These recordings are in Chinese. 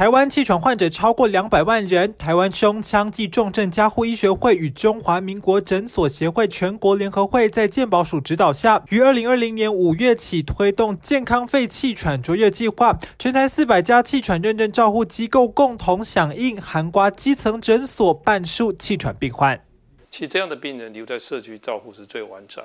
台湾气喘患者超过两百万人。台湾胸腔暨重症加护医学会与中华民国诊所协会全国联合会在健保署指导下，于二零二零年五月起推动健康肺气喘卓越计划，全台四百家气喘认证照护机构共同响应，含瓜基层诊所半数气喘病患。其实这样的病人留在社区照护是最完善，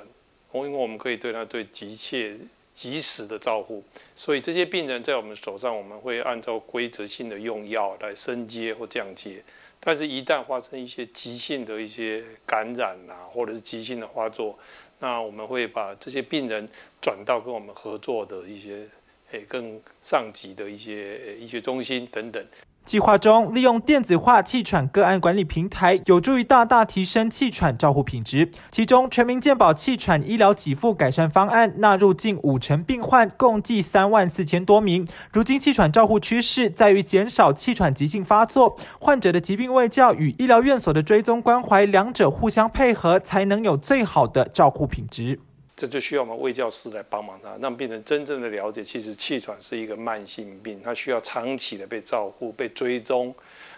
因为我们可以对他最急切。及时的照护，所以这些病人在我们手上，我们会按照规则性的用药来升阶或降阶。但是，一旦发生一些急性的一些感染啊，或者是急性的发作，那我们会把这些病人转到跟我们合作的一些诶更上级的一些医学中心等等。计划中，利用电子化气喘个案管理平台，有助于大大提升气喘照护品质。其中，全民健保气喘医疗给付改善方案纳入近五成病患，共计三万四千多名。如今，气喘照护趋势在于减少气喘急性发作，患者的疾病卫教与医疗院所的追踪关怀两者互相配合，才能有最好的照护品质。这就需要我们卫教师来帮忙他，让病人真正的了解，其实气喘是一个慢性病，它需要长期的被照顾、被追踪，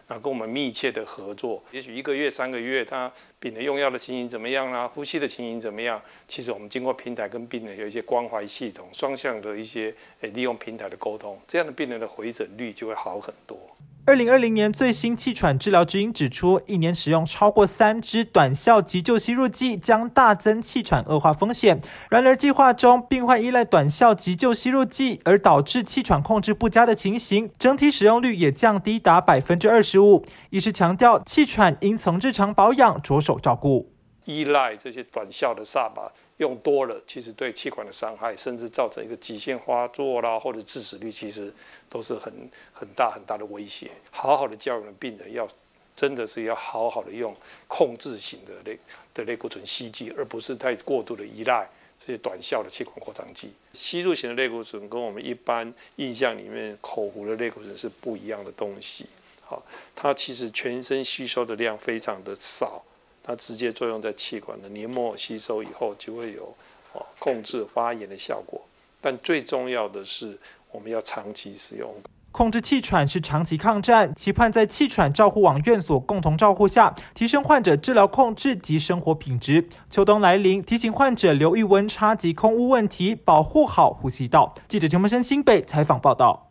然后跟我们密切的合作。也许一个月、三个月，他病人用药的情形怎么样啦？呼吸的情形怎么样？其实我们经过平台跟病人有一些关怀系统、双向的一些诶利用平台的沟通，这样的病人的回诊率就会好很多。二零二零年最新气喘治疗指引指出，一年使用超过三支短效急救吸入剂，将大增气喘恶化风险。然而，计划中病患依赖短效急救吸入剂，而导致气喘控制不佳的情形，整体使用率也降低达百分之二十五。医师强调，气喘应从日常保养着手照顾。依赖这些短效的萨巴用多了，其实对气管的伤害，甚至造成一个急性发作啦，或者致死率，其实都是很很大很大的威胁。好好的教育病人，要真的是要好好的用控制型的类的类固醇吸剂，而不是太过度的依赖这些短效的气管扩张剂。吸入型的类固醇跟我们一般印象里面口服的类固醇是不一样的东西。好，它其实全身吸收的量非常的少。它直接作用在气管的黏膜吸收以后，就会有哦控制发炎的效果。但最重要的是，我们要长期使用。控制气喘是长期抗战，期盼在气喘照护网院所共同照护下，提升患者治疗控制及生活品质。秋冬来临，提醒患者留意温差及空污问题，保护好呼吸道。记者陈柏生新北采访报道。